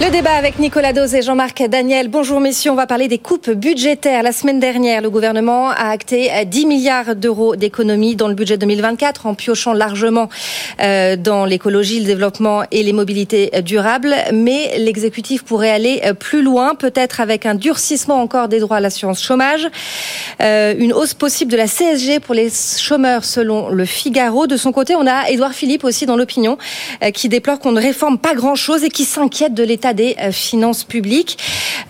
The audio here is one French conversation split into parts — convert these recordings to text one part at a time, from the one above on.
Le débat avec Nicolas Dose et Jean-Marc Daniel. Bonjour messieurs, on va parler des coupes budgétaires. La semaine dernière, le gouvernement a acté 10 milliards d'euros d'économies dans le budget 2024 en piochant largement euh, dans l'écologie, le développement et les mobilités durables. Mais l'exécutif pourrait aller euh, plus loin, peut-être avec un durcissement encore des droits à l'assurance chômage, euh, une hausse possible de la CSG pour les chômeurs selon le Figaro. De son côté, on a Édouard Philippe aussi dans l'opinion qui déplore qu'on ne réforme pas grand-chose et qui s'inquiète de l'état des euh, finances publiques.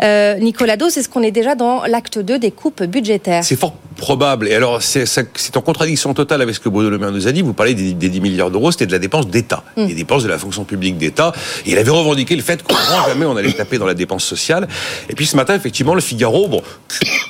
Euh, Nicolas Dos, est-ce qu'on est déjà dans l'acte 2 des coupes budgétaires? C'est fort probable. Et alors, c'est en contradiction totale avec ce que Bruno Le Maire nous a dit. Vous parlez des, 10 milliards d'euros, c'était de la dépense d'État, mm. des dépenses de la fonction publique d'État. Il avait revendiqué le fait grand jamais on allait taper dans la dépense sociale. Et puis ce matin, effectivement, le Figaro bon,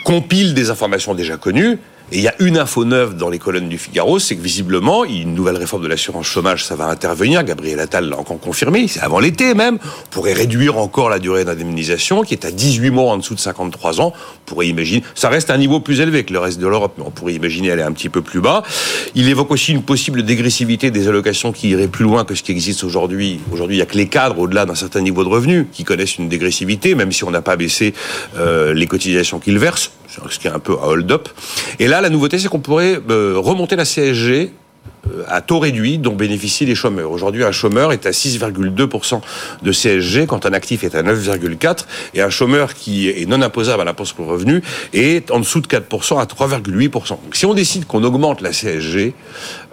compile des informations déjà connues. Et il y a une info neuve dans les colonnes du Figaro, c'est que visiblement, une nouvelle réforme de l'assurance chômage, ça va intervenir. Gabriel Attal l'a encore confirmé, c'est avant l'été même. On pourrait réduire encore la durée d'indemnisation, qui est à 18 mois en dessous de 53 ans. On pourrait imaginer, ça reste un niveau plus élevé que le reste de l'Europe, mais on pourrait imaginer aller un petit peu plus bas. Il évoque aussi une possible dégressivité des allocations qui irait plus loin que ce qui existe aujourd'hui. Aujourd'hui, il n'y a que les cadres, au-delà d'un certain niveau de revenus, qui connaissent une dégressivité, même si on n'a pas baissé euh, les cotisations qu'ils versent ce qui est un peu un hold-up. Et là, la nouveauté, c'est qu'on pourrait euh, remonter la CSG à taux réduit dont bénéficient les chômeurs. Aujourd'hui, un chômeur est à 6,2% de CSG quand un actif est à 9,4% et un chômeur qui est non imposable à l'impôt sur le revenu est en dessous de 4% à 3,8%. Donc si on décide qu'on augmente la CSG,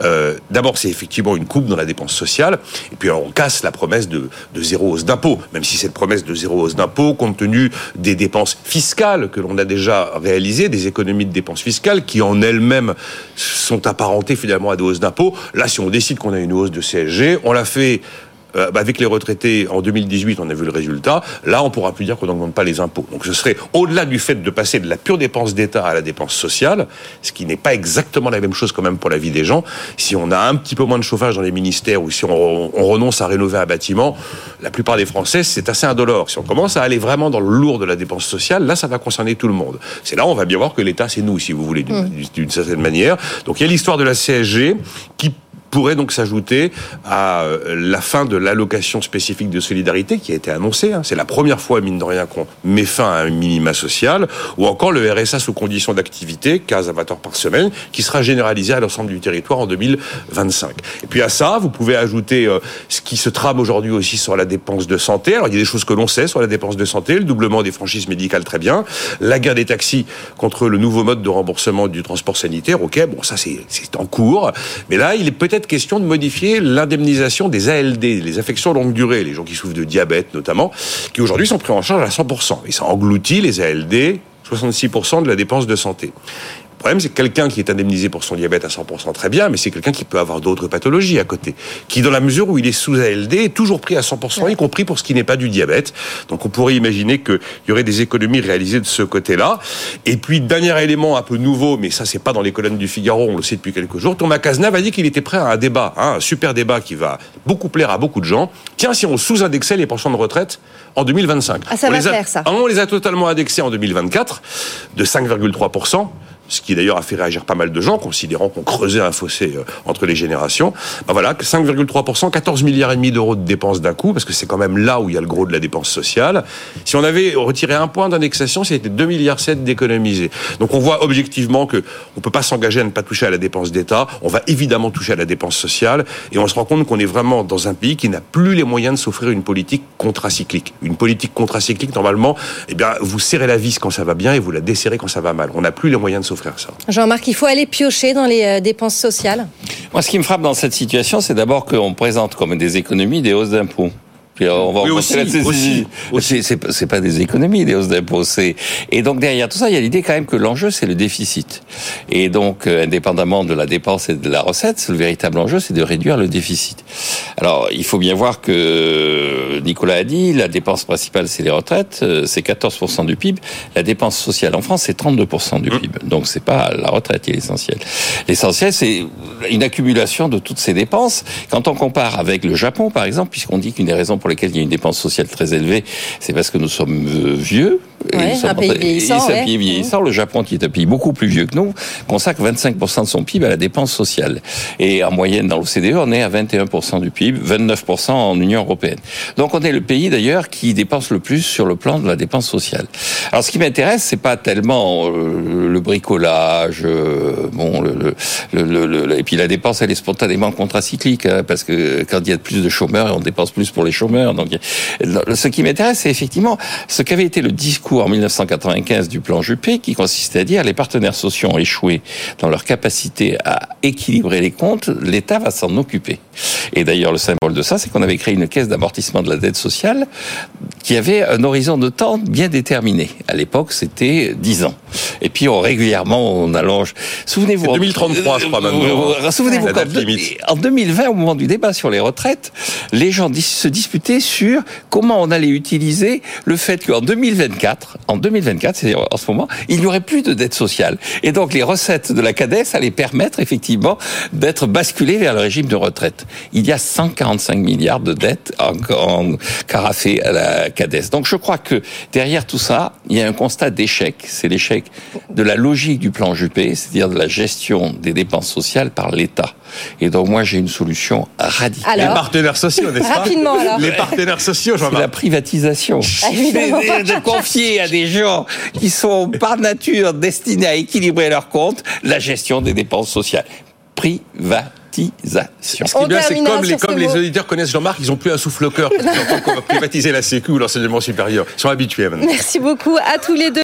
euh, d'abord c'est effectivement une coupe dans la dépense sociale et puis on casse la promesse de, de zéro hausse d'impôt, même si cette promesse de zéro hausse d'impôt, compte tenu des dépenses fiscales que l'on a déjà réalisées, des économies de dépenses fiscales qui en elles-mêmes sont apparentées finalement à des hausses d'impôt, Là, si on décide qu'on a une hausse de CSG, on l'a fait euh, bah, avec les retraités en 2018, on a vu le résultat. Là, on pourra plus dire qu'on n'augmente pas les impôts. Donc, ce serait au-delà du fait de passer de la pure dépense d'État à la dépense sociale, ce qui n'est pas exactement la même chose quand même pour la vie des gens. Si on a un petit peu moins de chauffage dans les ministères ou si on, renonce à rénover un bâtiment, la plupart des Français, c'est assez indolore. Si on commence à aller vraiment dans le lourd de la dépense sociale, là, ça va concerner tout le monde. C'est là on va bien voir que l'État, c'est nous, si vous voulez, d'une mmh. certaine manière. Donc, il y a l'histoire de la CSG qui pourrait donc s'ajouter à euh, la fin de l'allocation spécifique de solidarité qui a été annoncée. Hein. C'est la première fois, mine de rien, qu'on met fin à un minima social, ou encore le RSA sous condition d'activité, 15 avatars par semaine, qui sera généralisé à l'ensemble du territoire en 2025. Et puis à ça, vous pouvez ajouter euh, ce qui se trame aujourd'hui aussi sur la dépense de santé. Alors il y a des choses que l'on sait sur la dépense de santé, le doublement des franchises médicales, très bien, la guerre des taxis contre le nouveau mode de remboursement du transport sanitaire, ok, bon ça c'est en cours, mais là il est peut-être question de modifier l'indemnisation des ALD, les affections longue durée, les gens qui souffrent de diabète notamment, qui aujourd'hui sont pris en charge à 100%. Et ça engloutit les ALD, 66% de la dépense de santé. Le problème, c'est que quelqu'un qui est indemnisé pour son diabète à 100%, très bien, mais c'est quelqu'un qui peut avoir d'autres pathologies à côté, qui, dans la mesure où il est sous ALD, est toujours pris à 100%, y compris pour ce qui n'est pas du diabète. Donc, on pourrait imaginer qu'il y aurait des économies réalisées de ce côté-là. Et puis, dernier élément un peu nouveau, mais ça, c'est pas dans les colonnes du Figaro, on le sait depuis quelques jours. Thomas Cazenave a dit qu'il était prêt à un débat, hein, un super débat qui va beaucoup plaire à beaucoup de gens. Tiens, si on sous-indexait les pensions de retraite en 2025. Ah, ça va faire, ça. On les a totalement indexés en 2024 de 5,3% ce qui d'ailleurs a fait réagir pas mal de gens, considérant qu'on creusait un fossé euh, entre les générations. Ben voilà, 5,3%, 14 milliards et demi d'euros de dépenses d'un coup, parce que c'est quand même là où il y a le gros de la dépense sociale. Si on avait retiré un point d'indexation, c'était 2 milliards 7 d'économiser. Donc on voit objectivement que on peut pas s'engager à ne pas toucher à la dépense d'État. On va évidemment toucher à la dépense sociale, et on se rend compte qu'on est vraiment dans un pays qui n'a plus les moyens de s'offrir une politique contracyclique. Une politique contracyclique, normalement, eh bien, vous serrez la vis quand ça va bien et vous la desserrez quand ça va mal. On n'a plus les moyens de s'offrir ça. Jean-Marc, il faut aller piocher dans les euh, dépenses sociales Moi, ce qui me frappe dans cette situation, c'est d'abord qu'on présente comme des économies des hausses d'impôts. Puis on va oui, aussi, aussi, C'est pas des économies, des hausses d'impôts. Et donc derrière tout ça, il y a l'idée quand même que l'enjeu c'est le déficit. Et donc euh, indépendamment de la dépense et de la recette, le véritable enjeu c'est de réduire le déficit. Alors il faut bien voir que Nicolas a dit, la dépense principale c'est les retraites, euh, c'est 14% du PIB. La dépense sociale en France c'est 32% du mmh. PIB. Donc c'est pas la retraite qui est l'essentiel. L'essentiel c'est une accumulation de toutes ces dépenses. Quand on compare avec le Japon par exemple, puisqu'on dit qu'une des raisons pour pour lesquels il y a une dépense sociale très élevée, c'est parce que nous sommes euh, vieux, Ouais, un pays vieillissant, ouais. pays vieillissant. Le Japon, qui est un pays beaucoup plus vieux que nous, consacre 25% de son PIB à la dépense sociale. Et en moyenne, dans l'OCDE, on est à 21% du PIB, 29% en Union européenne. Donc on est le pays d'ailleurs qui dépense le plus sur le plan de la dépense sociale. Alors ce qui m'intéresse, c'est pas tellement euh, le bricolage, euh, bon, le, le, le- le- et puis la dépense, elle est spontanément contracyclique, hein, parce que quand il y a plus de chômeurs, on dépense plus pour les chômeurs. Donc, ce qui m'intéresse, c'est effectivement ce qu'avait été le discours en 1995 du plan Juppé, qui consistait à dire les partenaires sociaux ont échoué dans leur capacité à équilibrer les comptes, l'État va s'en occuper. Et d'ailleurs, le symbole de ça, c'est qu'on avait créé une caisse d'amortissement de la dette sociale qui avait un horizon de temps bien déterminé. À l'époque, c'était 10 ans. Et puis, on, régulièrement, on allonge. Souvenez-vous. C'est 2033, je crois, maintenant. Euh, Souvenez-vous, La date quand- limite. en 2020, au moment du débat sur les retraites, les gens se disputaient sur comment on allait utiliser le fait qu'en 2024, en 2024, c'est-à-dire en ce moment, il n'y aurait plus de dette sociale. Et donc, les recettes de la CADES allaient permettre, effectivement, d'être basculées vers le régime de retraite. Il y a 145 milliards de dettes en, en carafé à la CADES. Donc, je crois que derrière tout ça, il y a un constat d'échec. C'est l'échec de la logique du plan Juppé, c'est-à-dire de la gestion des dépenses sociales par l'État. Et donc, moi, j'ai une solution radicale. Les partenaires sociaux, n'est-ce pas Rapidement, alors. Les partenaires sociaux, C'est la privatisation. Ah, de, de confier à des gens qui sont par nature destinés à équilibrer leurs comptes la gestion des dépenses sociales. Privatisation. Ce qui est bien, c'est comme, les, comme les auditeurs connaissent Jean-Marc, ils ont plus un souffle au cœur. Ils entendent qu'on va privatiser la Sécu ou l'enseignement supérieur. Ils sont habitués maintenant. Merci beaucoup à tous les deux.